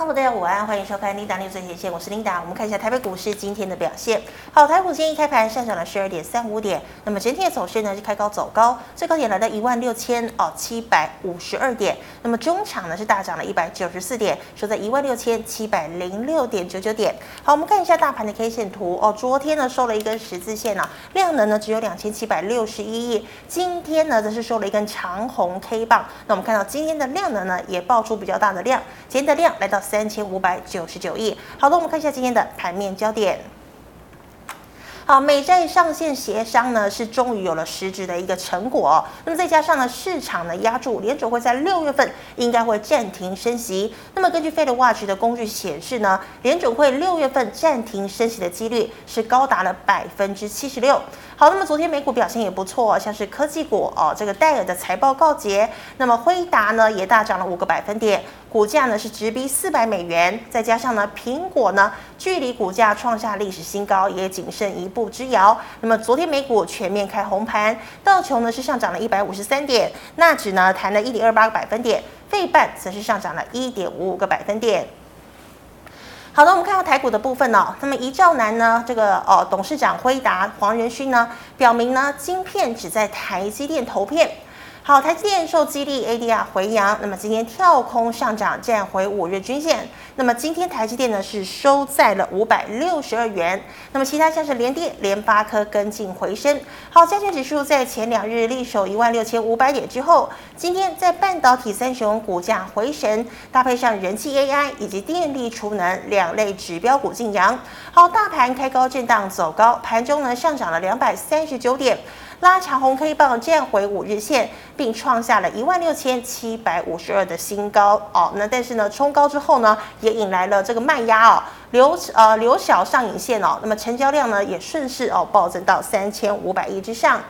好大家午安，欢迎收看 Linda 最前线，我是 Linda。我们看一下台北股市今天的表现。好，台股今天一开盘上涨了十二点三五点，那么整体的走势呢是开高走高，最高点来到一万六千哦七百五十二点，那么中场呢是大涨了一百九十四点，收在一万六千七百零六点九九点。好，我们看一下大盘的 K 线图哦，昨天呢收了一根十字线呢、啊，量能呢只有两千七百六十一亿，今天呢则是收了一根长红 K 棒。那我们看到今天的量能呢也爆出比较大的量，今天的量来到。三千五百九十九亿。好的，我们看一下今天的盘面焦点。好，美债上限协商呢是终于有了实质的一个成果。那么再加上呢，市场呢压注联准会在六月份应该会暂停升息。那么根据 FedWatch 的工具显示呢，联准会六月份暂停升息的几率是高达了百分之七十六。好，那么昨天美股表现也不错，像是科技股哦，这个戴尔的财报告捷，那么辉达呢也大涨了五个百分点。股价呢是直逼四百美元，再加上呢苹果呢距离股价创下历史新高也仅剩一步之遥。那么昨天美股全面开红盘，道琼呢是上涨了一百五十三点，纳指呢弹了一点二八个百分点，费半则是上涨了一点五五个百分点。好的，我们看到台股的部分呢，那么一兆南呢这个哦董事长辉达黄仁勋呢表明呢晶片只在台积电投片。好，台积电受激励，ADR 回扬，那么今天跳空上涨，站回五日均线。那么今天台积电呢是收在了五百六十二元。那么其他像是联电、联发科跟进回升。好，加权指数在前两日力守一万六千五百点之后，今天在半导体三雄股价回神，搭配上人气 AI 以及电力储能两类指标股劲扬。好，大盘开高震荡走高，盘中呢上涨了两百三十九点。拉长红 K 棒站回五日线，并创下了一万六千七百五十二的新高哦。那但是呢，冲高之后呢，也引来了这个卖压哦，留呃留小上影线哦。那么成交量呢，也顺势哦暴增到三千五百亿之上。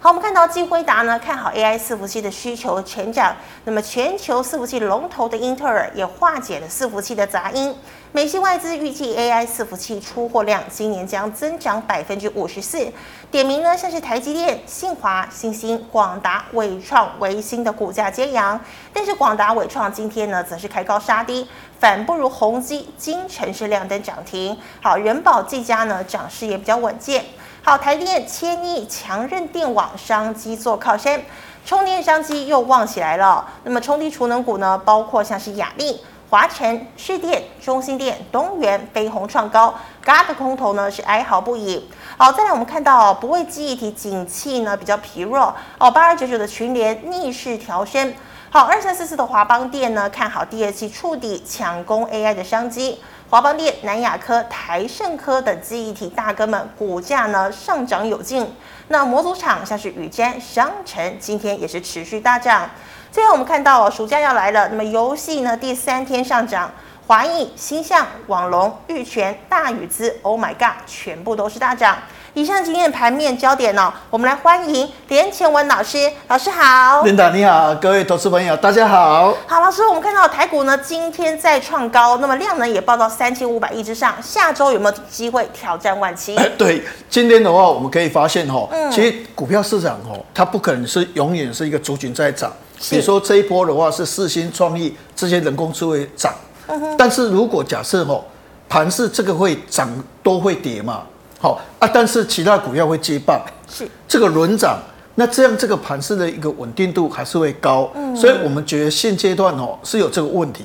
好，我们看到金辉达呢看好 AI 伺服器的需求成长，那么全球伺服器龙头的英特尔也化解了伺服器的杂音。美系外资预计 AI 伺服器出货量今年将增长百分之五十四，点名呢像是台积电、信华、新兴、广达、伟创、微星的股价皆扬，但是广达、伟创今天呢则是开高杀低，反不如宏基、金城是亮灯涨停。好，人保、技嘉呢涨势也比较稳健。好，台电、千亿强韧电网商机做靠山，充电商机又旺起来了。那么充电储能股呢，包括像是亚力。华晨、士电、中心电、东元、飞鸿创高，嘎的空头呢是哀嚎不已。好，再来我们看到不为记忆体景气呢比较疲弱哦，八二九九的群联逆势调升。好，二三四四的华邦电呢看好第二季触底抢攻 AI 的商机。华邦电、南亚科、台盛科等记忆体大哥们股价呢上涨有劲。那模组厂像是宇瞻、商城今天也是持续大涨。最后我们看到哦，暑假要来了，那么游戏呢第三天上涨，华谊、星象、网龙、玉泉、大宇资，Oh my God，全部都是大涨。以上今天的盘面焦点哦，我们来欢迎连前文老师，老师好。琳达你好，各位投资朋友大家好。好，老师，我们看到台股呢今天再创高，那么量呢也报到三千五百亿之上，下周有没有机会挑战万七？哎，对，今天的话我们可以发现哈、哦，嗯、其实股票市场哦，它不可能是永远是一个族群在涨。比如说这一波的话是四星创意这些人工智慧涨，嗯、但是如果假设哦盘是这个会涨都会跌嘛，好啊，但是其他股票会接棒，是。这个轮涨，那这样这个盘市的一个稳定度还是会高，嗯、所以我们觉得现阶段哦是有这个问题。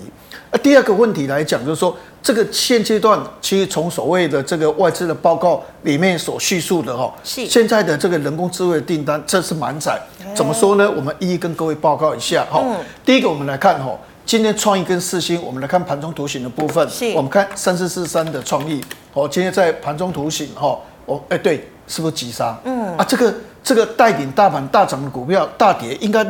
啊，第二个问题来讲就是说。这个现阶段，其实从所谓的这个外资的报告里面所叙述的哈，是现在的这个人工智慧的订单，这是满载。怎么说呢？我们一一跟各位报告一下哈。第一个，我们来看哈，今天创意跟四星，我们来看盘中图形的部分。是，我们看三四四三的创意，哦，今天在盘中图形哈，哦，哎，对，是不是急杀？嗯啊，这个这个带领大盘大涨的股票大跌，应该。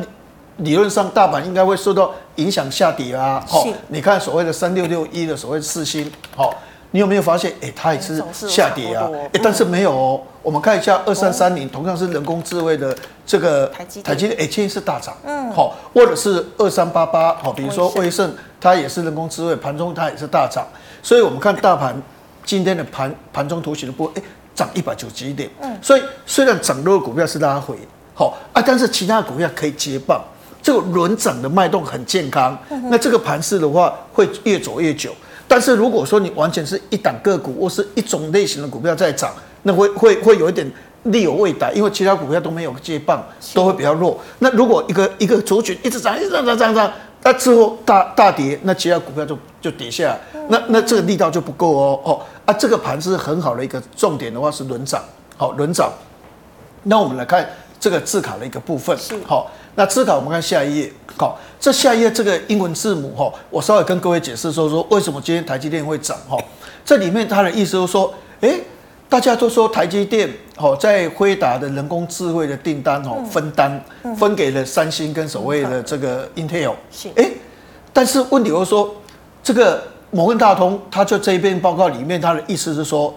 理论上，大盘应该会受到影响下跌啊。好是，你看所谓的三六六一的所谓四星，好，你有没有发现？哎、欸，它也是下跌啊。哎、欸，但是没有哦。我们看一下二三三零，同样是人工智慧的这个台积台积电，哎，今天是大涨。嗯，好，或者是二三八八，好，比如说威盛，它也是人工智慧，盘中它也是大涨。所以我们看大盘今天的盘盘中图形的波，哎，涨一百九十几点。嗯，所以虽然涨多的股票是拉回，好啊，但是其他股票可以接棒。这个轮涨的脉动很健康，那这个盘势的话会越走越久。但是如果说你完全是一档个股或是一种类型的股票在涨，那会会会有一点力有未逮，因为其他股票都没有接棒，都会比较弱。那如果一个一个族群一直涨，一直涨涨涨涨，那之后大大跌，那其他股票就就跌下来，那那这个力道就不够哦哦啊，这个盘是很好的一个重点的话是轮涨，好轮涨。那我们来看这个字卡的一个部分，好。那字卡，我们看下一页。好，这下一页这个英文字母哈，我稍微跟各位解释说说为什么今天台积电会涨哈。这里面它的意思就是说，哎，大家都说台积电哦，在辉达的人工智慧的订单哦分单分给了三星跟所谓的这个 Intel。是。哎，但是问题就是说，这个摩根大通，他就这一篇报告里面，他的意思是说，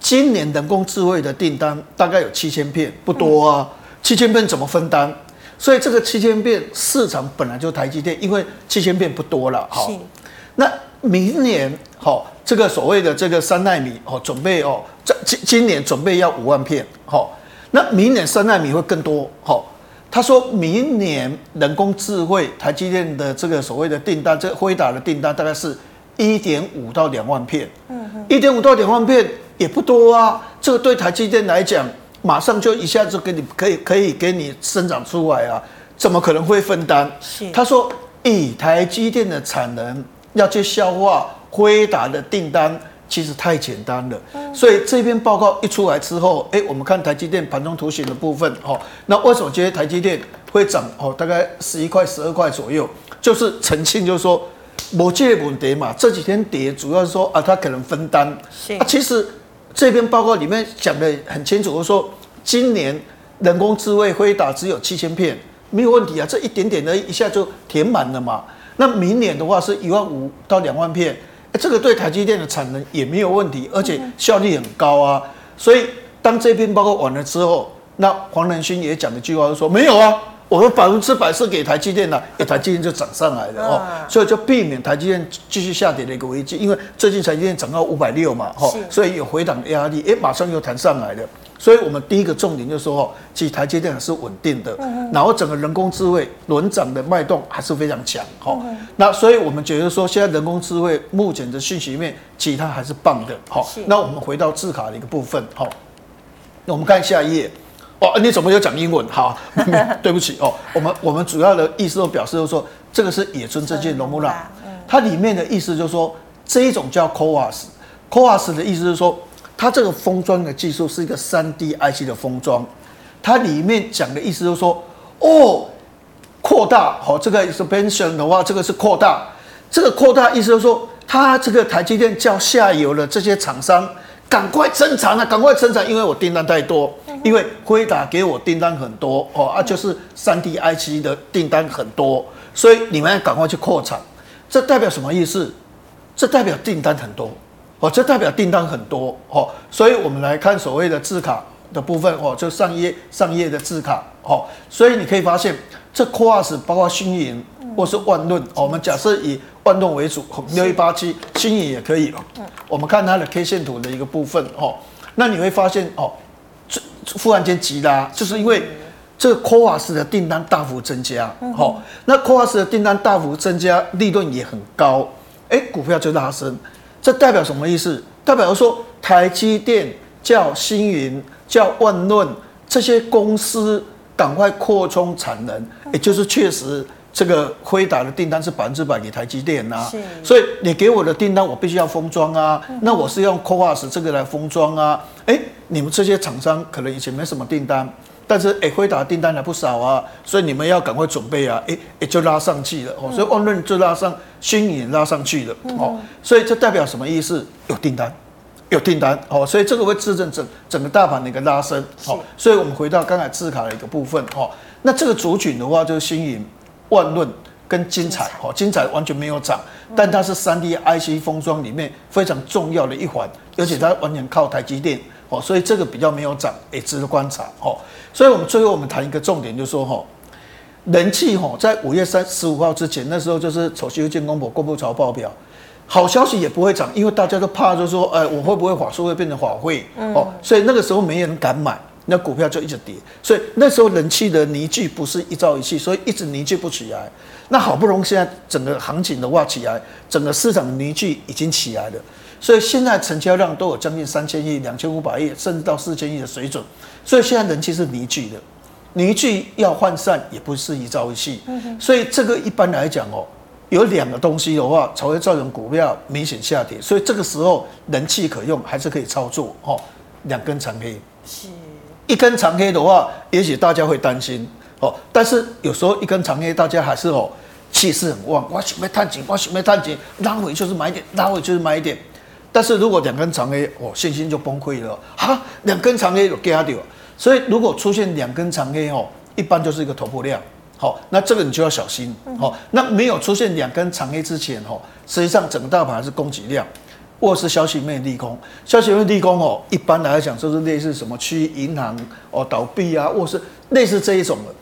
今年人工智慧的订单大概有七千片，不多啊，七千片怎么分担？所以这个七千片市场本来就台积电，因为七千片不多了，好。那明年好，这个所谓的这个三纳米哦，准备哦，这今今年准备要五万片，好。那明年三纳米会更多，好。他说明年人工智慧台积电的这个所谓的订单，这个辉达的订单大概是一点五到两万片，嗯哼，一点五到两万片也不多啊，这个对台积电来讲。马上就一下子给你可以可以给你生长出来啊？怎么可能会分担？是他说，以台积电的产能要去消化辉达的订单，其实太简单了。所以这篇报告一出来之后，哎，我们看台积电盘中图形的部分，哦，那为什么今天台积电会涨？哦，大概十一块、十二块左右，就是澄清，就是说，某这个问题嘛，这几天跌主要是说啊，它可能分担。是啊，其实。这篇报告里面讲的很清楚，我说今年人工智慧会打只有七千片，没有问题啊，这一点点的一下就填满了嘛。那明年的话是一万五到两万片，这个对台积电的产能也没有问题，而且效率很高啊。所以当这篇报告完了之后，那黄仁勋也讲了一句话，就说没有啊。我们百分之百是给台积电的，哎，台积电就涨上来了哦，所以就避免台积电继续下跌的一个危机。因为最近台积电涨到五百六嘛，哈，所以有回档的压力，哎，马上又弹上来了。所以我们第一个重点就是说，哦，其实台积电还是稳定的，然后整个人工智慧轮涨的脉动还是非常强，哈。那所以我们觉得说，现在人工智慧目前的讯息面，其他还是棒的，好。那我们回到字卡的一个部分，好，那我们看下一页。哦，你怎么有讲英文？好，对不起哦。我们我们主要的意思都表示就是说，这个是野村证券龙木兰，它里面的意思就是说，这一种叫 CoWoS，CoWoS 的意思是说，它这个封装的技术是一个三 D IC 的封装，它里面讲的意思就是说，哦，扩大，好，这个 expansion 的话，这个是扩大，这个扩大意思就是说，它这个台积电叫下游的这些厂商。赶快生产啊！赶快生产，因为我订单太多，因为辉达给我订单很多哦啊，就是三 D IC 的订单很多，所以你们要赶快去扩产。这代表什么意思？这代表订单很多哦，这代表订单很多哦。所以我们来看所谓的字卡的部分哦，就上页上页的字卡哦。所以你可以发现，这 CoWoS 包括星云或是万润，我们假设以万润为主，六一八七，星云也可以。我们看它的 K 线图的一个部分哦，那你会发现哦，这忽然间急拉，就是因为这个 CoWoS 的订单大幅增加，好，那 CoWoS 的订单大幅增加，利润也很高，哎，股票就拉升，这代表什么意思？代表说台积电叫星云叫万润这些公司赶快扩充产能，也就是确实。这个辉达的订单是百分之百给台积电啊，所以你给我的订单我必须要封装啊，那我是用 CoWoS 这个来封装啊，哎，你们这些厂商可能以前没什么订单，但是哎辉达订单还不少啊，所以你们要赶快准备啊，哎哎就拉上去了。哦，所以万润就拉上，星云拉上去了。哦，所以这代表什么意思？有订单，有订单。哦，所以这个会支撑整整个大盘的一个拉升。哦，所以我们回到刚才字卡的一个部分。哦，那这个族群的话就是星云。万润跟精彩，哦，精彩完全没有涨，但它是三 D IC 封装里面非常重要的一环，而且它完全靠台积电，哦，所以这个比较没有涨，也值得观察，哦，所以我们最后我们谈一个重点，就是说，哈，人气，哈，在五月三十五号之前，那时候就是丑西建公婆公布财报表，好消息也不会涨，因为大家都怕，就是说，哎，我会不会法术会变成法会，哦，所以那个时候没人敢买。那股票就一直跌。所以那时候人气的凝聚不是一朝一夕，所以一直凝聚不起来。那好不容易现在整个行情的话起来，整个市场的凝聚已经起来了。所以现在成交量都有将近三千亿、两千五百亿，甚至到四千亿的水准。所以现在人气是凝聚的，凝聚要涣散也不是一朝一夕。所以这个一般来讲哦。有两个东西的话，才会造成股票明显下跌，所以这个时候人气可用，还是可以操作哦。两根长黑，是一根长黑的话，也许大家会担心哦。但是有时候一根长黑，大家还是哦气势很旺，我准备探底，我准备探底，拉回就是买点，拉回就是买点。但是如果两根长黑，哦信心就崩溃了哈，两根长黑有给他掉，所以如果出现两根长黑哦，一般就是一个头部量。好，那这个你就要小心。好，那没有出现两根长黑之前，哈，实际上整个大盘还是供给量，或是消息面利空。消息面利空哦，一般来讲就是类似什么区域银行哦倒闭啊，或是类似这一种的，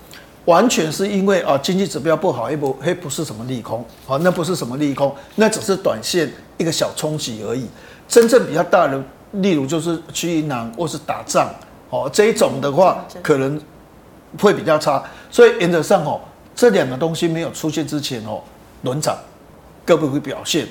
完全是因为啊经济指标不好，也不嘿不是什么利空，好，那不是什么利空，那只是短线一个小冲击而已。真正比较大的，例如就是区域银行或是打仗，哦这一种的话，可能。会比较差，所以原则上哦，这两个东西没有出现之前哦，轮涨各不会表现。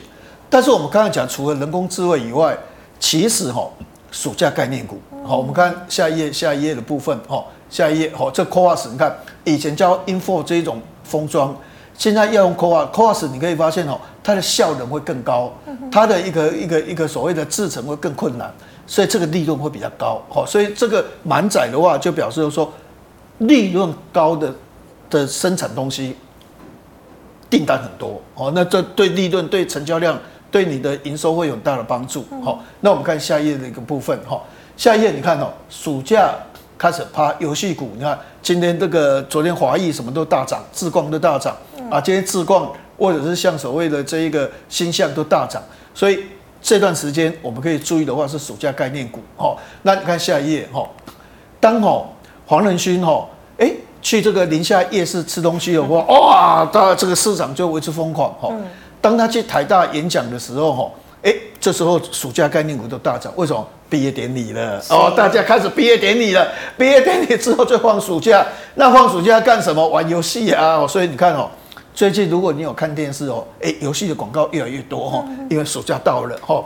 但是我们刚才讲，除了人工智慧以外，其实哈，暑假概念股，好，我们看下一页，下一页的部分哈，下一页哈，这 CoWoS 你看以前叫 Info 这一种封装，现在要用 CoS，CoS 你可以发现哦，它的效能会更高，它的一个一个一个所谓的制程会更困难，所以这个利润会比较高，好，所以这个满载的话，就表示说。利润高的的生产东西订单很多哦，那这对利润、对成交量、对你的营收会有很大的帮助。好，那我们看下一页的一个部分哈。下一页你看哦，暑假开始趴游戏股，你看今天这个昨天华谊什么都大涨，智冠都大涨啊，今天智冠或者是像所谓的这一个新象都大涨，所以这段时间我们可以注意的话是暑假概念股。好，那你看下一页哈，当哦。黄仁勋哈，哎，去这个宁夏夜市吃东西的话，哇，他这个市场就为之疯狂哈。当他去台大演讲的时候哈，哎，这时候暑假概念股都大涨，为什么？毕业典礼了哦，大家开始毕业典礼了。毕业典礼之后就放暑假，那放暑假干什么？玩游戏啊。所以你看哦，最近如果你有看电视哦，哎，游戏的广告越来越多哈，因为暑假到了哈。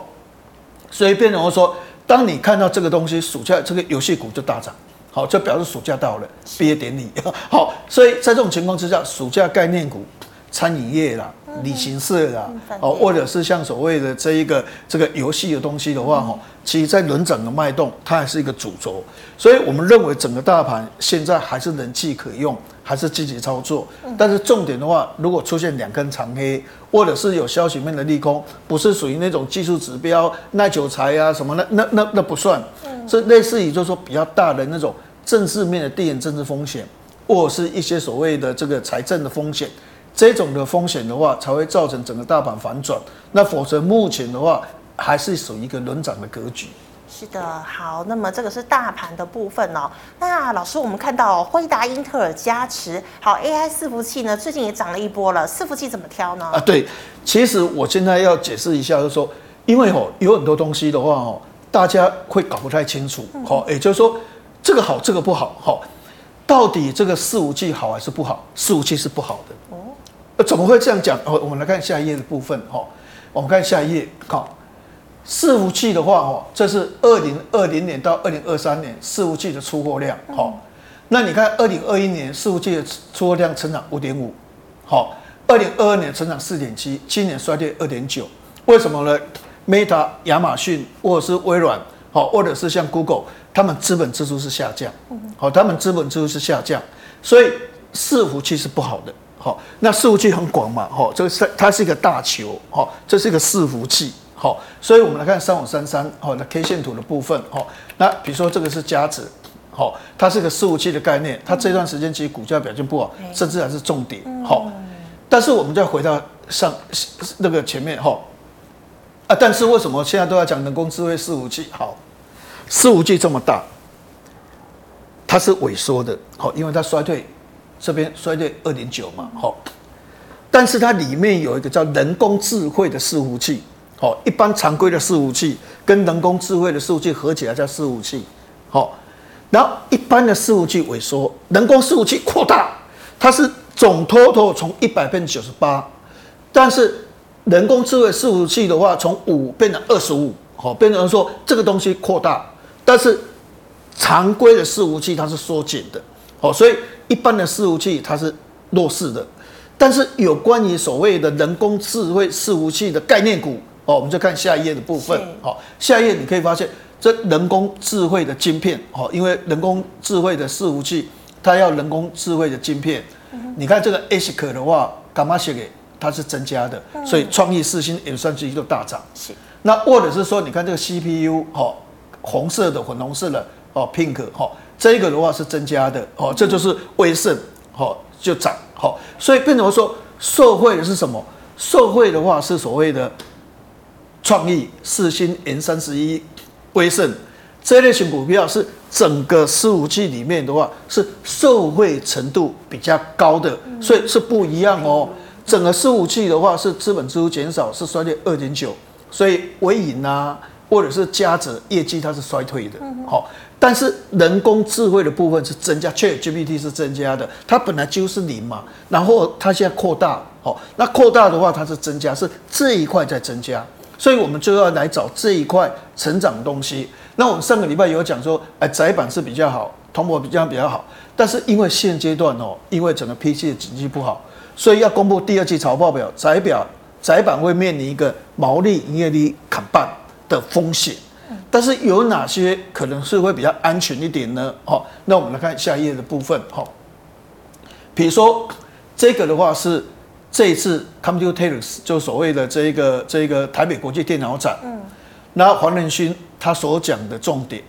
所以变成说，当你看到这个东西，暑假这个游戏股就大涨。好，就表示暑假到了，毕业典礼。好，所以在这种情况之下，暑假概念股、餐饮业啦、旅行社啦，哦，或者是像所谓的这一个这个游戏的东西的话，哈，其实在轮涨的脉动，它还是一个主轴。所以我们认为整个大盘现在还是人气可用，还是积极操作。但是重点的话，如果出现两根长黑，或者是有消息面的利空，不是属于那种技术指标耐久财啊什么那那那那不算。这类似于就是说比较大的那种政治面的地缘政治风险，或者是一些所谓的这个财政的风险，这种的风险的话，才会造成整个大盘反转。那否则目前的话，还是属于一个轮涨的格局。是的，好，那么这个是大盘的部分哦。那老师，我们看到辉达、英特尔加持，好，AI 伺服器呢，最近也涨了一波了。伺服器怎么挑呢？啊，对，其实我现在要解释一下，就是说，因为哦，有很多东西的话哦。大家会搞不太清楚，好，也就是说，这个好，这个不好，好，到底这个伺服器好还是不好？伺服器是不好的，哦，怎么会这样讲？哦，我们来看下一页的部分，哈，我们看下一页，好，伺服器的话，哦，这是二零二零年到二零二三年伺服器的出货量，好，那你看二零二一年伺服器的出货量成长五点五，好，二零二二年成长四点七，今年衰退二点九，为什么呢？Meta、亚马逊或者是微软，好，或者是像 Google，他们资本支出是下降，好，他们资本支出是下降，所以伺服器是不好的，好，那伺服器很广嘛，好，这个是它是一个大球，好，这是一个伺服器，好，所以我们来看三五三三，好，那 K 线图的部分，好，那比如说这个是佳子，好，它是个伺服器的概念，它这段时间其实股价表现不好，甚至还是重点，好，但是我们再回到上那个前面，哈。啊！但是为什么现在都要讲人工智慧伺服器？好，伺服器这么大，它是萎缩的，好，因为它衰退，这边衰退二点九嘛，好。但是它里面有一个叫人工智慧的伺服器，好，一般常规的伺服器跟人工智慧的伺服器合起来叫伺服器，好。然后一般的伺服器萎缩，人工伺服器扩大，它是总 total 从一百变九十八，但是人工智慧伺服器的话，从五变成二十五，好，变成说这个东西扩大，但是常规的伺服器它是缩减的，好，所以一般的伺服器它是弱势的，但是有关于所谓的人工智慧伺服器的概念股，哦，我们就看下一页的部分，好，下一页你可以发现。这人工智慧的晶片，哦，因为人工智慧的伺服器，它要人工智慧的晶片。你看这个 ASIC 的话，干嘛写给它是增加的，所以创意、四星也算是一个大涨。是。那或者是说，你看这个 CPU，哦，红色的、粉红色的，哦，pink，哦，这个的话是增加的，哦，这就是威盛，哦，就涨，好，所以变成说，受惠的是什么？受惠的话是所谓的创意、四星、N 三十一。威盛这类型股票是整个四五 G 里面的话是受惠程度比较高的，所以是不一样哦。整个四五 G 的话是资本支出减少，是衰退二点九，所以微影啊或者是嘉泽业绩它是衰退的。好，但是人工智慧的部分是增加，ChatGPT 是增加的，它本来就是零嘛，然后它现在扩大，好，那扩大的话它是增加，是这一块在增加。所以我们就要来找这一块成长的东西。那我们上个礼拜有讲说，哎，窄板是比较好，通膨比较比较好。但是因为现阶段哦，因为整个 PC 的经济不好，所以要公布第二季财报表，窄表窄板会面临一个毛利、营业利砍半的风险。但是有哪些可能是会比较安全一点呢？哦，那我们来看下一页的部分。哦，比如说这个的话是。这一次 Computex 就所谓的这一个这一个台北国际电脑展，嗯，那黄仁勋他所讲的重点，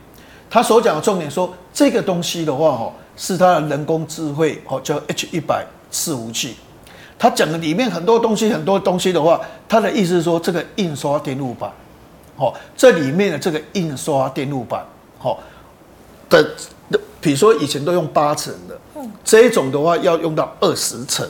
他所讲的重点说这个东西的话，哦，是他的人工智慧，哦，叫 H 一百伺服器。他讲的里面很多东西，很多东西的话，他的意思是说，这个印刷电路板，哦，这里面的这个印刷电路板，哦的，比如说以前都用八层的，嗯，这一种的话要用到二十层。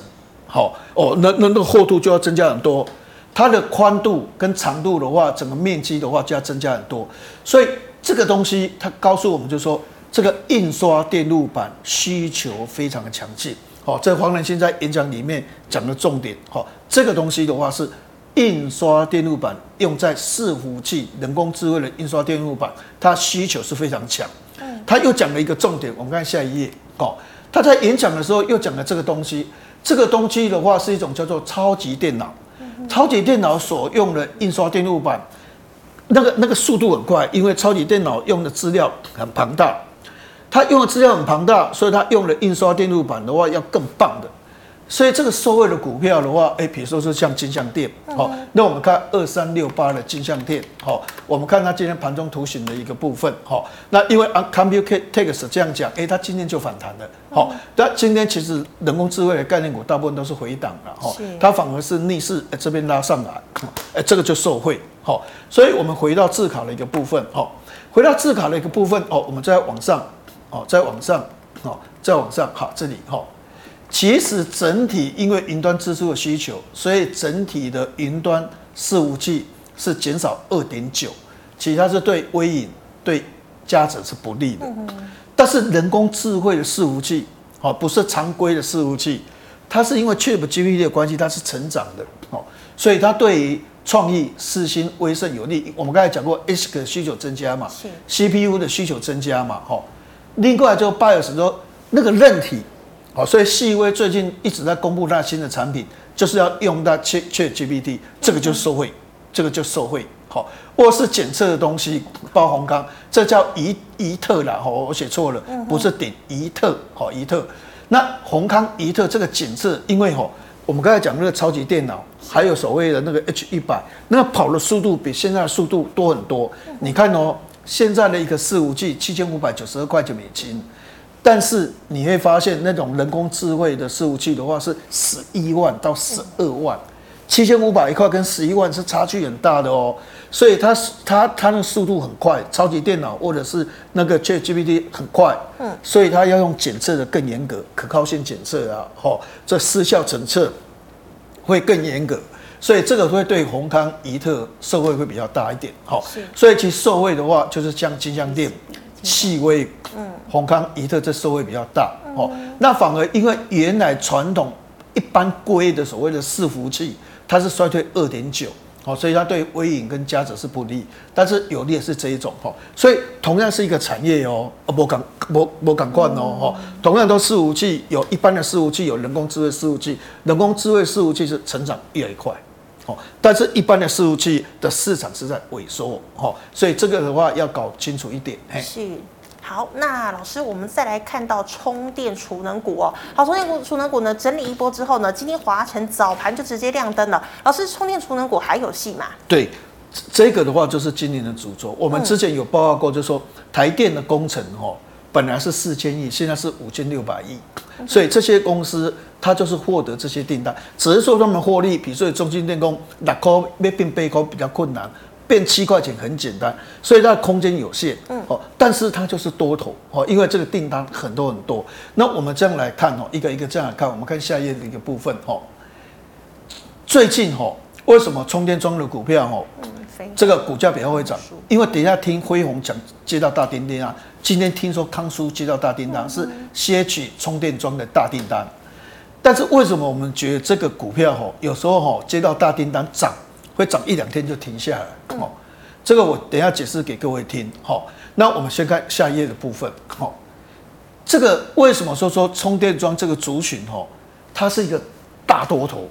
好哦，那那那个厚度就要增加很多，它的宽度跟长度的话，整个面积的话就要增加很多，所以这个东西它告诉我们就是说，这个印刷电路板需求非常的强劲。好，这黄仁勋在演讲里面讲的重点，好，这个东西的话是印刷电路板用在伺服器、人工智慧的印刷电路板，它需求是非常强。嗯，他又讲了一个重点，我们看下一页。哦，他在演讲的时候又讲了这个东西。这个东西的话是一种叫做超级电脑，超级电脑所用的印刷电路板，那个那个速度很快，因为超级电脑用的资料很庞大，它用的资料很庞大，所以它用了印刷电路板的话要更棒的。所以这个受惠的股票的话，哎，比如说是像金像店，好，那我们看二三六八的金像店，好，我们看它今天盘中图形的一个部分，好，那因为啊，Computex 这样讲，哎，它今天就反弹了，好，但今天其实人工智慧的概念股大部分都是回档了，哈，它反而是逆势这边拉上来，哎，这个就受惠，好，所以我们回到自考的一个部分，好，回到自考的一个部分，哦，我们再往上，哦，再往上，哦，再往上，好，这里，哈。其实整体因为云端支出的需求，所以整体的云端伺服器是减少二点九，其实它是对微影、对嘉泽是不利的。但是人工智慧的伺服器，哦，不是常规的伺服器，它是因为 Chip GPT 的关系，它是成长的，哦，所以它对于创意、世芯、威盛有利。我们刚才讲过，ASIC 的需求增加嘛，CPU 的需求增加嘛，哈。另外就 BIOS 说那个韧体。好，所以细微最近一直在公布它新的产品，就是要用到 ChatGPT，这个就受惠，这个就受惠。好，或是检测的东西，包红康，这叫怡怡特啦，好，我写错了，不是顶怡特，好怡特。那宏康怡特这个检测，因为吼，我们刚才讲那个超级电脑，还有所谓的那个 H 一百，那个跑的速度比现在的速度多很多。你看哦，现在的一个四五 G 七千五百九十二块钱美金。但是你会发现，那种人工智慧的伺服器的话是十一万到十二万，七千五百一块跟十一万是差距很大的哦。所以它它它的速度很快，超级电脑或者是那个 ChatGPT 很快，嗯，所以它要用检测的更严格，可靠性检测啊，吼，这失效检测会更严格，所以这个会对宏康、怡特受惠会比较大一点，好，所以其实受惠的话就是像金像电。细微，嗯，宏康、怡特这收益比较大，哦，那反而因为原来传统一般规的所谓的伺服器，它是衰退二点九。哦，所以它对微影跟嘉泽是不利，但是有利的是这一种哈。所以同样是一个产业哦，哦，不敢不不敢惯哦哈。同样都伺服器，有一般的伺服器，有人工智慧伺服器，人工智慧伺服器是成长越来越快，哦，但是一般的伺服器的市场是在萎缩，哦，所以这个的话要搞清楚一点，嘿。是。好，那老师，我们再来看到充电储能股哦。好，充电股储能股呢，整理一波之后呢，今天华晨早盘就直接亮灯了。老师，充电储能股还有戏吗？对，这个的话就是今年的主轴。我们之前有报告过，就是说台电的工程哦，本来是四千亿，现在是五千六百亿，所以这些公司它就是获得这些订单，只是说他们获利，比如说中兴电工六块要变八块比较困难。变七块钱很简单，所以它的空间有限，嗯，哦，但是它就是多头，哦，因为这个订单很多很多。那我们这样来看，哦，一个一个这样来看，我们看下一页的一个部分，哦，最近，哦，为什么充电桩的股票，哦，这个股价比较会涨？因为等一下听辉宏讲接到大订单啊，今天听说康叔接到大订单是 CH 充电桩的大订单，但是为什么我们觉得这个股票，吼，有时候，吼，接到大订单涨？会涨一两天就停下来，哦，这个我等一下解释给各位听，好，那我们先看下一页的部分，好，这个为什么说说充电桩这个族群，吼，它是一个大多头，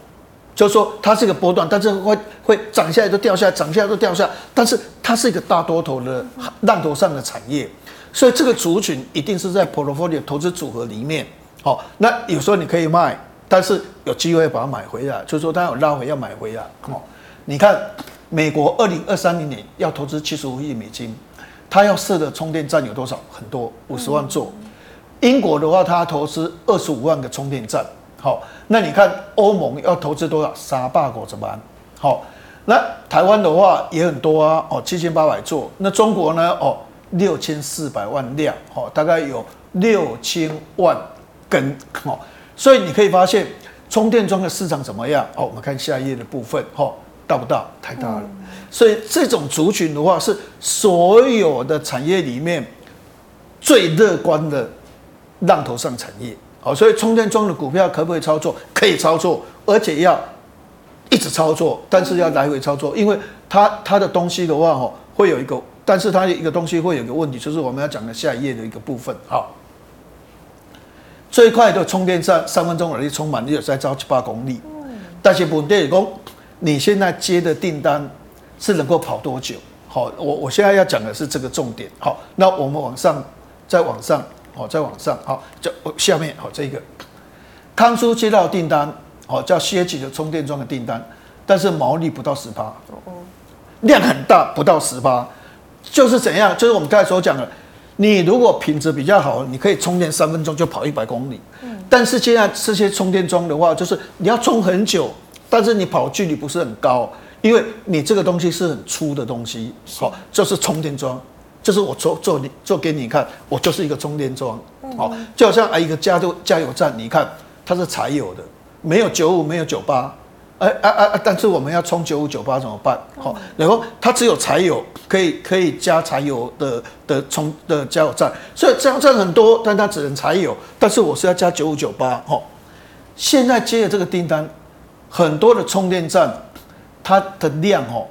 就是说它是一个波段，但是会会涨下来就掉下来，涨下来就掉下来，但是它是一个大多头的浪头上的产业，所以这个族群一定是在 portfolio 投资组合里面，好，那有时候你可以卖，但是有机会把它买回来，就是说它有拉回要买回来，哦。你看，美国二零二三年要投资七十五亿美金，他要设的充电站有多少？很多，五十万座。英国的话，他投资二十五万个充电站。好，那你看欧盟要投资多少？三百五十万。好，那台湾的话也很多啊，哦，七千八百座。那中国呢？哦，六千四百万辆。哦，大概有六千万根。哦，所以你可以发现充电桩的市场怎么样？哦，我们看下一页的部分。哦。大不大？太大了，所以这种族群的话是所有的产业里面最乐观的浪头上产业。好，所以充电桩的股票可不可以操作？可以操作，而且要一直操作，但是要来回操作，因为它它的东西的话，哈，会有一个，但是它一个东西会有一个问题，就是我们要讲的下一页的一个部分。好，最快的充电站三分钟而已充满，你有在招七八公里，但是本地工。你现在接的订单是能够跑多久？好，我我现在要讲的是这个重点。好，那我们往上，再往上，好，再往上，好，就下面好这个康舒接到订单，好叫 C H 的充电桩的订单，但是毛利不到十趴，量很大，不到十趴，就是怎样？就是我们刚才所讲的，你如果品质比较好，你可以充电三分钟就跑一百公里。但是现在这些充电桩的话，就是你要充很久。但是你跑距离不是很高，因为你这个东西是很粗的东西，好，就是充电桩，就是我做做你做给你看，我就是一个充电桩，哦，就好像啊一个加油加油站，你看它是柴油的，没有九五没有九八，哎哎哎，但是我们要充九五九八怎么办？好，然后它只有柴油可以可以加柴油的的充的加油站，所以加油站很多，但它只能柴油，但是我是要加九五九八，好，现在接的这个订单。很多的充电站，它的量哦，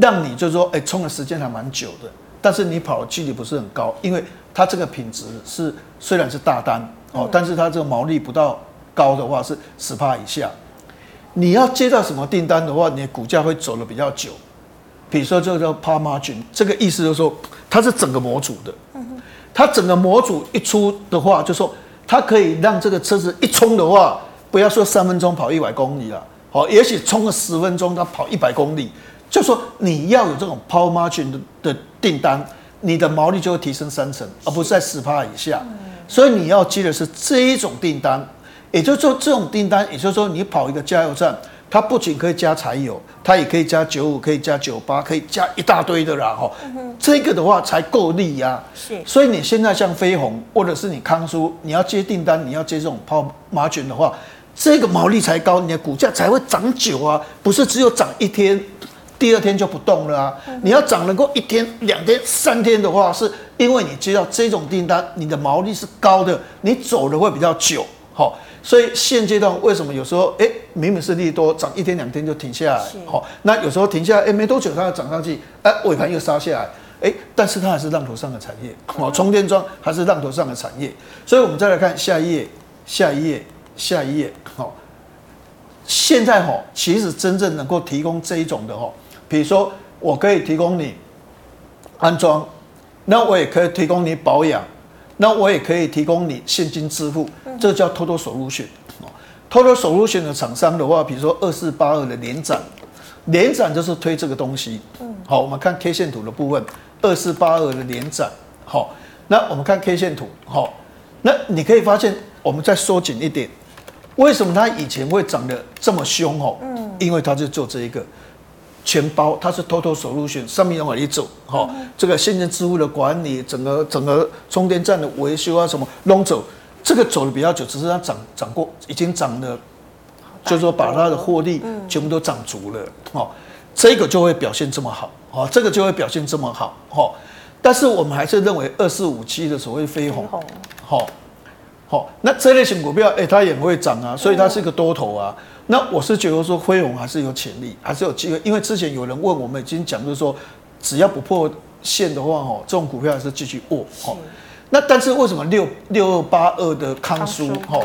让你就是说，哎，充的时间还蛮久的，但是你跑的距离不是很高，因为它这个品质是虽然是大单哦，但是它这个毛利不到高的话是十趴以下。你要接到什么订单的话，你的股价会走的比较久。比如说这个叫 Power Margin，这个意思就是说它是整个模组的，它整个模组一出的话，就说它可以让这个车子一冲的话。不要说三分钟跑一百公里了，好，也许冲个十分钟，它跑一百公里，就说你要有这种 power margin 的的订单，你的毛利就会提升三成，而不是在十趴以下。所以你要接的是这一种订单，也就是说这种订单，也就是说你跑一个加油站，它不仅可以加柴油，它也可以加九五，可以加九八，可以加一大堆的啦，哈。这个的话才够力呀。是。所以你现在像飞鸿或者是你康舒，你要接订单，你要接这种 power margin 的话。这个毛利才高，你的股价才会涨久啊！不是只有涨一天，第二天就不动了啊。你要涨能够一天、两天、三天的话，是因为你接到这种订单，你的毛利是高的，你走的会比较久。好，所以现阶段为什么有时候哎，明明是利多，涨一天两天就停下来。好，那有时候停下来，哎，没多久它要涨上去，哎，尾盘又杀下来。哎，但是它还是浪头上的产业，哦，充电桩还是浪头上的产业，所以我们再来看下一页，下一页，下一页，好，现在哈，其实真正能够提供这一种的哈，比如说我可以提供你安装，那我也可以提供你保养，那我也可以提供你现金支付，这叫 Total Solution。Total Solution 的厂商的话，比如说二四八二的联展，联展就是推这个东西。好，我们看 K 线图的部分。二四八二的连涨，好，那我们看 K 线图，好，那你可以发现，我们再缩紧一点，为什么它以前会涨得这么凶？哦，嗯，因为它就做这一个全包，它是 Total Solution，上面往里走，哈，这个现金支付的管理，整个整个充电站的维修啊，什么弄走，这个走的比较久，只是它涨涨过，已经涨了，就是说把它的获利全部都涨足了，哦，这个就会表现这么好。哦，这个就会表现这么好，哈，但是我们还是认为二四五七的所谓飞鸿，好，好，那这类型股票，哎，它也会涨啊，所以它是一个多头啊。那我是觉得说，飞鸿还是有潜力，还是有机会，因为之前有人问我们已经讲，就是说，只要不破线的话，哦，这种股票还是继续握，哦。那但是为什么六六二八二的康舒，哈，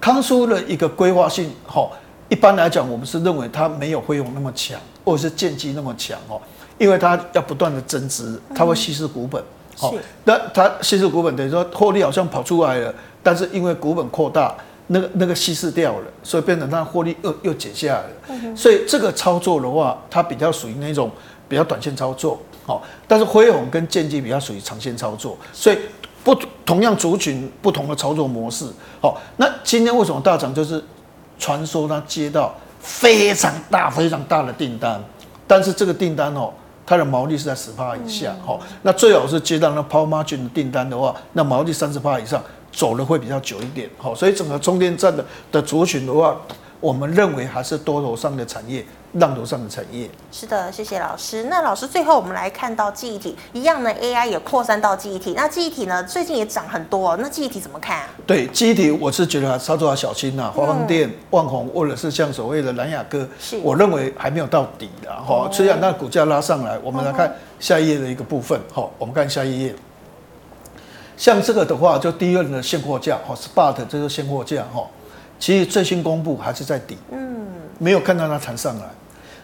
康舒的一个规划性，哈，一般来讲，我们是认为它没有飞鸿那么强，或者是建机那么强，哦。因为它要不断的增资，它会稀释股本，好、嗯，那它稀释股本等于说获利好像跑出来了，但是因为股本扩大，那个那个稀释掉了，所以变成它获利又又减下来了。嗯、所以这个操作的话，它比较属于那种比较短线操作，好，但是辉鸿跟建机比较属于长线操作，所以不同样族群不同的操作模式，好，那今天为什么大涨？就是传说它接到非常大非常大的订单，但是这个订单哦。它的毛利是在十趴以下，好，那最好是接到那 Power Margin 的订单的话，那毛利三十趴以上，走的会比较久一点，好，所以整个充电站的的族群的话，我们认为还是多头上的产业。浪头上的产业是的，谢谢老师。那老师最后我们来看到记忆体一样呢，AI 也扩散到记忆体。那记忆体呢，最近也涨很多。那记忆体怎么看啊？对，记忆体我是觉得操作要小心呐、啊。华邦电、万宏或者是像所谓的南亚科，是我认为还没有到底的哈。虽然那股价拉上来，我们来看下一页的一个部分。好，我们看下一页。像这个的话，就第一轮的现货价，哈，Spot 这个现货价，哈，其实最新公布还是在底，嗯，没有看到它弹上来。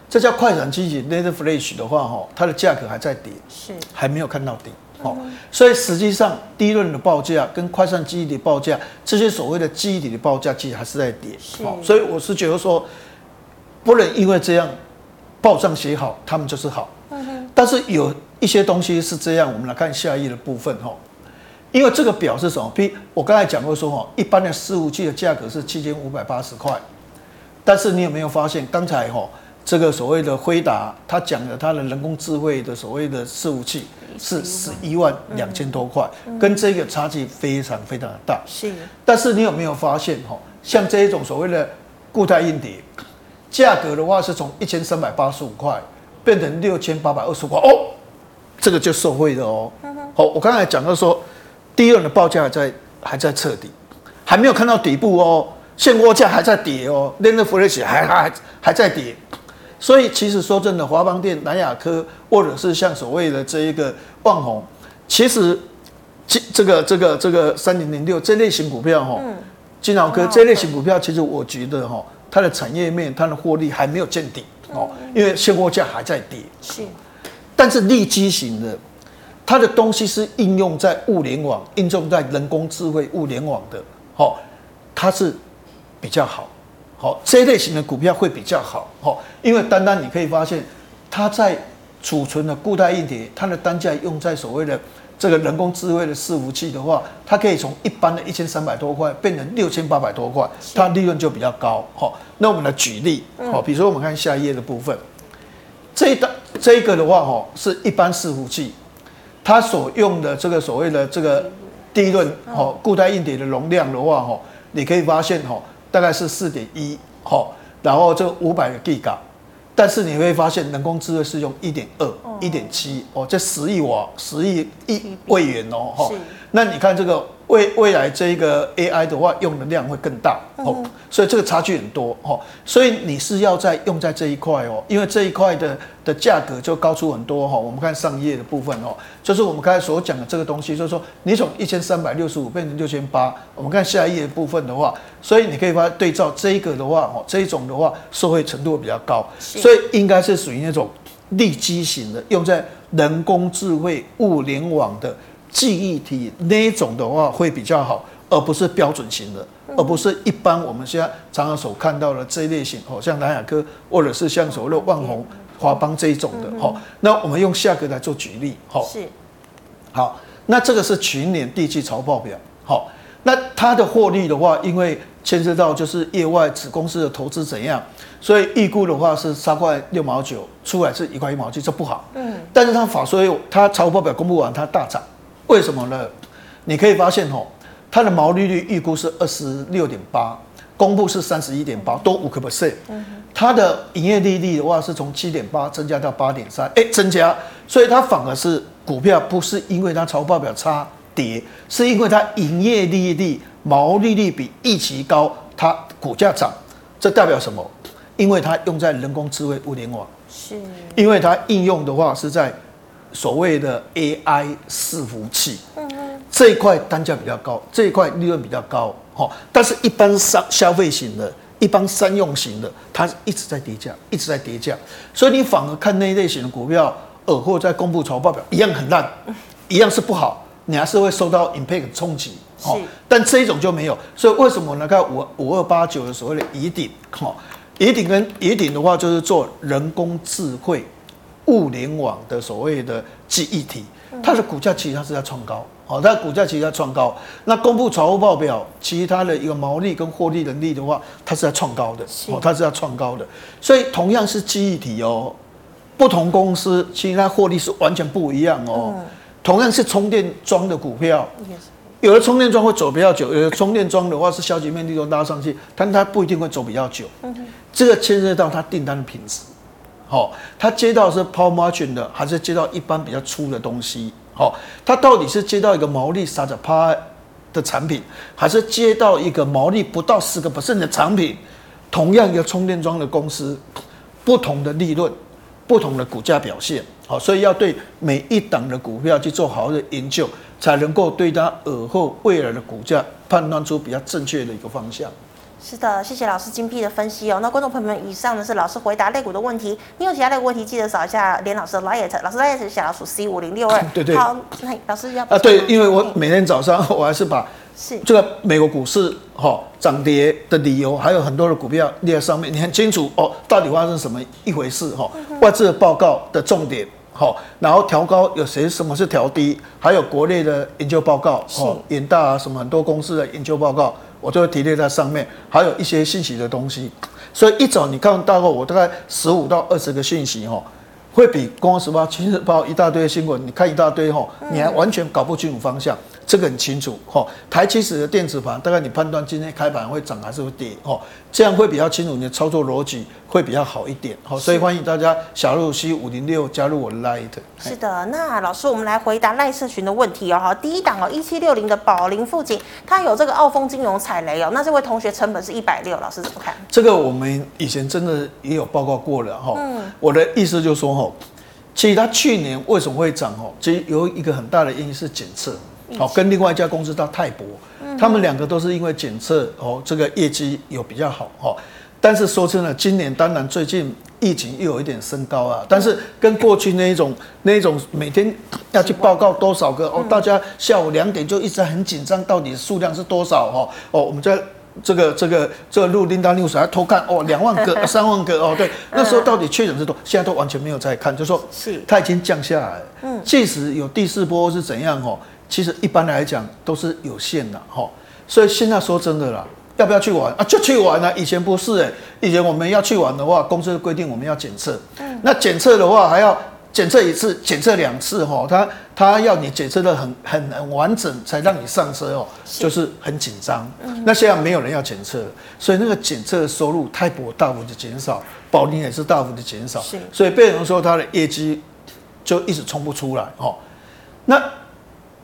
这叫快闪记忆体 NAND Flash 的话，哈，它的价格还在跌，是。还没有看到底，哦，所以实际上第一轮的报价跟快闪记忆体报价，这些所谓的记忆体的报价其实还是在跌，好，所以我是觉得说，不能因为这样报上写好，他们就是好，但是有一些东西是这样，我们来看下一页的部分，哈，因为这个表是什么？比我刚才讲过说，哈，一般的伺服器的价格是七千五百八十块，但是你有没有发现刚才哈？这个所谓的辉达，他讲的他的人工智慧的所谓的伺服器是十一万两千多块，跟这个差距非常非常的大。是，但是你有没有发现哈，像这一种所谓的固态硬碟，价格的话是从一千三百八十五块变成六千八百二十块哦，这个就受惠的哦。好，我刚才讲到说，第二轮的报价在还在彻底，还没有看到底部哦，现货价还在跌哦 Flash 还还还在跌。所以其实说真的，华邦电、南亚科，或者是像所谓的这一个旺宏，其实这这个这个这个三零零六这类型股票哈，金豪科这类型股票，其实我觉得哈，它的产业面、它的获利还没有见底哦，因为现货价还在跌。是，但是利基型的，它的东西是应用在物联网、应用在人工智慧物联网的，好，它是比较好。好，这一类型的股票会比较好，好，因为单单你可以发现，它在储存的固态硬碟，它的单价用在所谓的这个人工智慧的伺服器的话，它可以从一般的一千三百多块变成六千八百多块，它利润就比较高。好，那我们来举例，好，比如说我们看下一页的部分，这一单这一个的话，哈，是一般伺服器，它所用的这个所谓的这个第一轮，哦，固态硬碟的容量的话，哦，你可以发现，哦。大概是四点一，哦，然后这五百个 G 港，但是你会发现人工智慧是用一点二、一点七哦，这十亿瓦、十亿亿位元哦，哈。那你看这个。未未来这一个 AI 的话，用的量会更大哦，所以这个差距很多哦，所以你是要在用在这一块哦，因为这一块的的价格就高出很多哈。我们看上页的部分哦，就是我们刚才所讲的这个东西，就是说你从一千三百六十五变成六千八，我们看下一页的部分的话，所以你可以把它对照这一个的话哦，这一种的话受惠程度会比较高，所以应该是属于那种利基型的，用在人工智慧物联网的。记忆体那一种的话会比较好，而不是标准型的，而不是一般我们现在常常所看到的这一类型，哦，像南亚科或者是像所谓的万宏、华邦这一种的，哈。那我们用下个来做举例，哈，是，好，那这个是去年第一季财报表，好，那它的获利的话，因为牵涉到就是业外子公司的投资怎样，所以预估的话是三块六毛九，出来是一块一毛七，这不好，嗯，但是它法说它财报表公布完，它大涨。为什么呢？你可以发现哦，它的毛利率预估是二十六点八，公布是三十一点八，多五个 percent。它的营业利率的话是从七点八增加到八点三，哎，增加，所以它反而是股票不是因为它财报表差跌，是因为它营业利率毛利率比预期高，它股价涨。这代表什么？因为它用在人工智慧物联网，是，因为它应用的话是在。所谓的 AI 伺服器，这一块单价比较高，这一块利润比较高，哈。但是，一般商消费型的、一般商用型的，它一直在跌价，一直在跌价。所以，你反而看那一类型的股票，尔后在公布财报表，一样很烂，一样是不好，你还是会受到 impact 冲击，哈。但这一种就没有。所以，为什么呢？看五五二八九的所谓的宜鼎，哈，宜鼎跟宜鼎的话，就是做人工智慧。物联网的所谓的记忆体，它的股价其实它是在创高，哦，它的股价其实在创高。那公布财务报表，其他的一个毛利跟获利能力的话，它是在创高的，哦，它是在创高的。所以同样是记忆体哦，不同公司其实它获利是完全不一样哦。同样是充电桩的股票，有的充电桩会走比较久，有的充电桩的话是消极面利都拉上去，但它不一定会走比较久。这个牵涉到它订单的品质。好，他接到是 power margin 的，还是接到一般比较粗的东西？好，他到底是接到一个毛利三十趴的产品，还是接到一个毛利不到十个 percent 的产品？同样一个充电桩的公司，不同的利润，不同的股价表现。好，所以要对每一档的股票去做好的研究，才能够对它尔后未来的股价判断出比较正确的一个方向。是的，谢谢老师精辟的分析哦。那观众朋友们，以上呢是老师回答类股的问题。你有其他类股问题，记得扫一下连老师的 LINE，老师 LINE 是小老鼠 C 五零六二。对对。好，那老师要啊，对，因为我每天早上我还是把是这个美国股市哈涨跌的理由，还有很多的股票列在上面，你很清楚哦，到底发生什么一回事哈？外资的报告的重点，好，然后调高有谁什么是调低，还有国内的研究报告，哦，研大啊什么很多公司的研究报告。我就会提列在上面，还有一些信息的东西，所以一早你看到后，我大概十五到二十个信息哈，会比《公司时报》《今日报》一大堆新闻，你看一大堆哈，你还完全搞不清楚方向。这个很清楚哈，台期指的电子盘，大概你判断今天开盘会涨还是会跌哦，这样会比较清楚，你的操作逻辑会比较好一点好，所以欢迎大家小路西五零六加入我的 Light。是的，那老师我们来回答赖社群的问题哦哈，第一档哦一七六零的宝林附近，它有这个澳丰金融踩雷哦，那这位同学成本是一百六，老师怎么看？这个我们以前真的也有报告过了哈，嗯，我的意思就是说哈，其实它去年为什么会涨哦，其实有一个很大的原因是检测。好，跟另外一家公司叫泰博，他们两个都是因为检测哦，这个业绩有比较好哦。但是说真的，今年当然最近疫情又有一点升高啊。但是跟过去那一种那一种每天要去报告多少个哦，大家下午两点就一直很紧张，到底数量是多少哦？哦，我们在这个这个这个录 Linda News 还偷看哦，两万个、三万个哦，对，那时候到底确诊是多，现在都完全没有在看，就说是它已经降下来。嗯，即使有第四波是怎样哦？其实一般来讲都是有限的哈，所以现在说真的啦，要不要去玩啊？就去玩啊！以前不是哎，以前我们要去玩的话，公司规定我们要检测，嗯，那检测的话还要检测一次，检测两次哈，他他要你检测的很很很完整才让你上车哦，就是很紧张。那现在没有人要检测，所以那个检测的收入太薄，大幅的减少，宝林也是大幅的减少，所以变成说他的业绩就一直冲不出来哦。那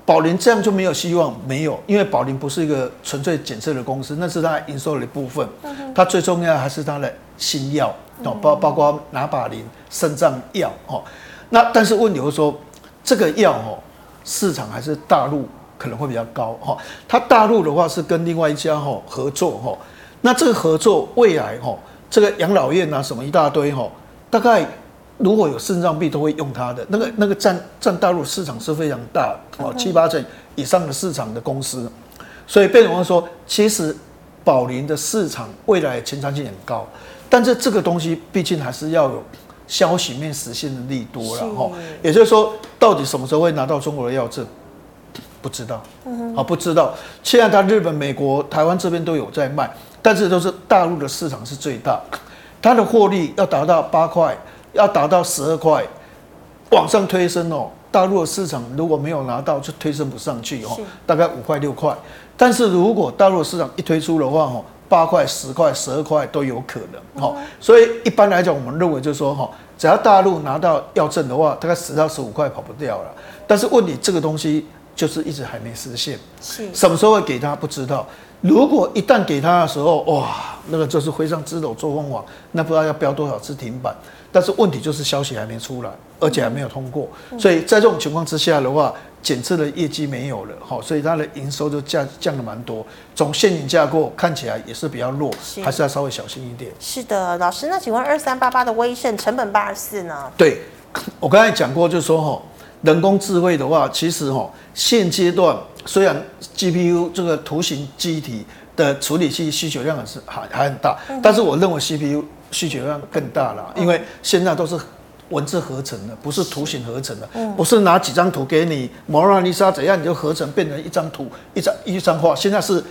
宝林这样就没有希望，没有，因为宝林不是一个纯粹检测的公司，那是它营收的一部分，它最重要还是它的新药哦，包包括拿把林肾脏药哦。那但是问题是说，这个药哦，市场还是大陆可能会比较高哈。它大陆的话是跟另外一家哈合作哈。那这个合作未来哈，这个养老院啊什么一大堆哈，大概如果有肾脏病都会用它的那个那个占占大陆市场是非常大哦，七八成以上的市场的公司。所以变成说，其实宝林的市场未来前瞻性很高，但是这个东西毕竟还是要有。消息面实现的利多了哈，也就是说，到底什么时候会拿到中国的药证，不知道，好不知道。现在他日本、美国、台湾这边都有在卖，但是都是大陆的市场是最大，它的获利要达到八块，要达到十二块，往上推升哦。大陆的市场如果没有拿到，就推升不上去哦，大概五块六块。但是如果大陆的市场一推出的话哦。八块、十块、十二块都有可能，哦，所以一般来讲，我们认为就是说，哈，只要大陆拿到要证的话，大概十到十五块跑不掉了。但是问你，这个东西就是一直还没实现，是什么时候会给他不知道。如果一旦给他的时候，哇，那个就是飞上枝头做凤凰，那不知道要飙多少次停板。但是问题就是消息还没出来，而且还没有通过，所以在这种情况之下的话，检测的业绩没有了，哈，所以它的营收就降降了蛮多。从现影架构看起来也是比较弱，还是要稍微小心一点。是的，老师，那请问二三八八的威盛成本八十四呢？对，我刚才讲过，就是说哈，人工智慧的话，其实哈，现阶段虽然 GPU 这个图形记忆体的处理器需求量还是还还很大，但是我认为 CPU 需求量更大了，因为现在都是文字合成的，不是图形合成的。不是拿几张图给你，蒙娜丽莎怎样你就合成变成一张图，一张一张画。现在是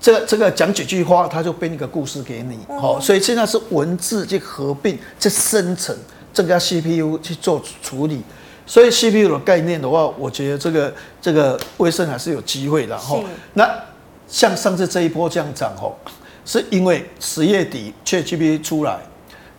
这个这个讲几句话，他就编一个故事给你。好，所以现在是文字去合并、去生成，这个 CPU 去做处理。所以 CPU 的概念的话，我觉得这个这个威盛还是有机会的。哈，那像上次这一波这样涨，吼。是因为十月底 ChatGPT 出来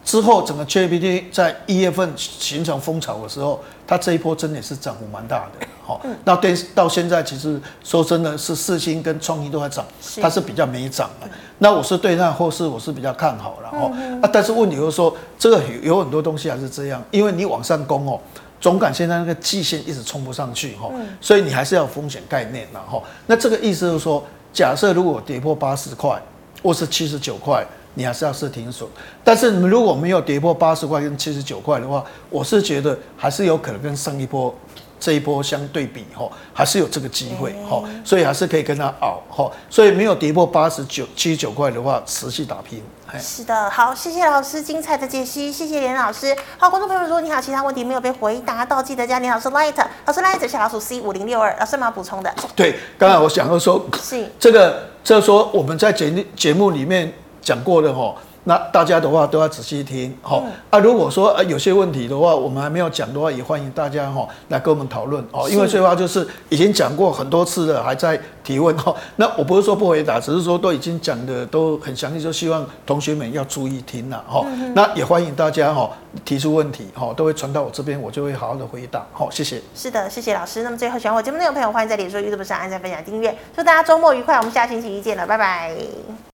之后，整个 ChatGPT 在一月份形成风潮的时候，它这一波真的是涨幅蛮大的。好，那对到现在其实说真的是四星跟创意都在涨，它是比较没涨的。那我是对那后市我是比较看好了哦。啊，但是问题就是说，这个有很多东西还是这样，因为你往上攻哦，总感现在那个季线一直冲不上去哈，所以你还是要有风险概念然后。那这个意思就是说，假设如果跌破八十块。或是七十九块，你还是要设停损。但是如果没有跌破八十块跟七十九块的话，我是觉得还是有可能跟上一波这一波相对比哈，还是有这个机会哈，所以还是可以跟他熬哈。所以没有跌破八十九、七十九块的话，持续打拼。是的，好，谢谢老师精彩的解析，谢谢连老师。好，观众朋友们，如果你还有其他问题没有被回答到，记得加连老师 Light，老师 Light 小老鼠 C 五零六二，老师有没有补充的？对，刚才我想要说，是这个，就是说我们在节节目里面讲过的哈。那大家的话都要仔细听，好啊。如果说呃有些问题的话，我们还没有讲的话，也欢迎大家哈来跟我们讨论哦。因为最怕就是已经讲过很多次了，还在提问哈。那我不是说不回答，只是说都已经讲的都很详细，就希望同学们要注意听了哈。那也欢迎大家哈提出问题哈，都会传到我这边，我就会好好的回答。好，谢谢。是的，谢谢老师。那么最后喜欢我节目内容的朋友，欢迎在脸书、YouTube 上按赞、分享、订阅。祝大家周末愉快，我们下星期一见了，拜拜。